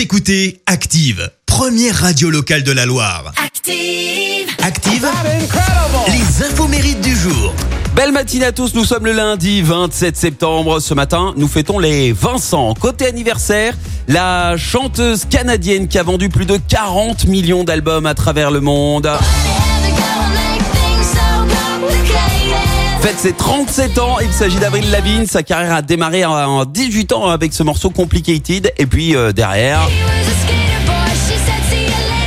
Vous écoutez Active, première radio locale de la Loire. Active. Active, les infos mérites du jour. Belle matinée à tous, nous sommes le lundi 27 septembre. Ce matin, nous fêtons les Vincent. Côté anniversaire, la chanteuse canadienne qui a vendu plus de 40 millions d'albums à travers le monde. Faites ses 37 ans, il s'agit d'Avril Lavigne. Sa carrière a démarré en 18 ans avec ce morceau Complicated. Et puis euh, derrière,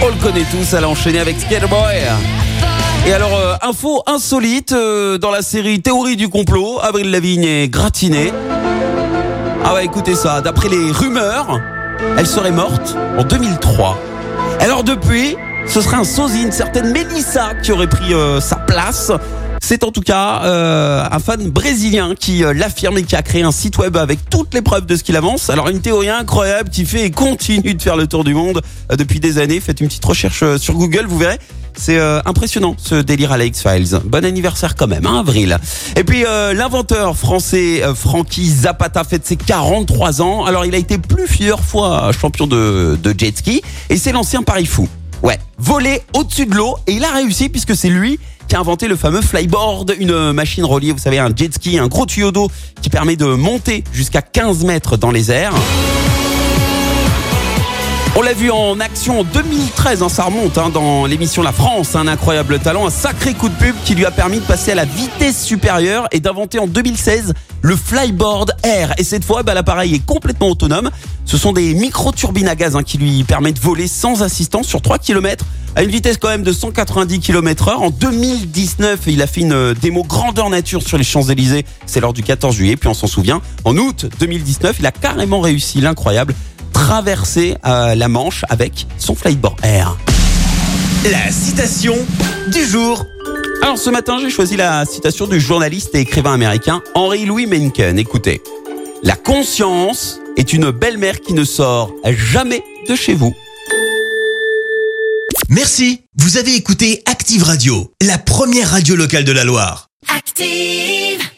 on le connaît tous, elle a enchaîné avec Skaterboy. Et alors, euh, info insolite, euh, dans la série Théorie du complot, Avril Lavigne est gratinée. Ah ouais, écoutez ça, d'après les rumeurs, elle serait morte en 2003. Alors depuis, ce serait un sosie, une certaine Mélissa qui aurait pris sa place. C'est en tout cas euh, un fan brésilien qui euh, l'affirme et qui a créé un site web avec toutes les preuves de ce qu'il avance. Alors une théorie incroyable qui fait et continue de faire le tour du monde euh, depuis des années. Faites une petite recherche sur Google, vous verrez. C'est impressionnant ce délire à la X-Files. Bon anniversaire quand même, hein, Avril. Et puis l'inventeur français Frankie Zapata fête ses 43 ans. Alors il a été plusieurs fois champion de, de jet ski et c'est l'ancien Paris fou. Ouais, voler au-dessus de l'eau et il a réussi puisque c'est lui qui a inventé le fameux flyboard, une machine reliée, vous savez, un jet ski, un gros tuyau d'eau qui permet de monter jusqu'à 15 mètres dans les airs. On l'a vu en action en 2013, hein, ça remonte hein, dans l'émission La France, un incroyable talent, un sacré coup de pub qui lui a permis de passer à la vitesse supérieure et d'inventer en 2016 le Flyboard Air. Et cette fois, bah, l'appareil est complètement autonome. Ce sont des micro-turbines à gaz hein, qui lui permettent de voler sans assistance sur 3 km à une vitesse quand même de 190 km heure. En 2019, il a fait une euh, démo grandeur nature sur les Champs-Élysées. C'est lors du 14 juillet, puis on s'en souvient. En août 2019, il a carrément réussi l'incroyable traverser euh, la Manche avec son Flyboard Air. La citation du jour. Alors ce matin, j'ai choisi la citation du journaliste et écrivain américain Henry Louis Mencken. Écoutez, la conscience est une belle-mère qui ne sort jamais de chez vous. Merci. Vous avez écouté Active Radio, la première radio locale de la Loire. Active.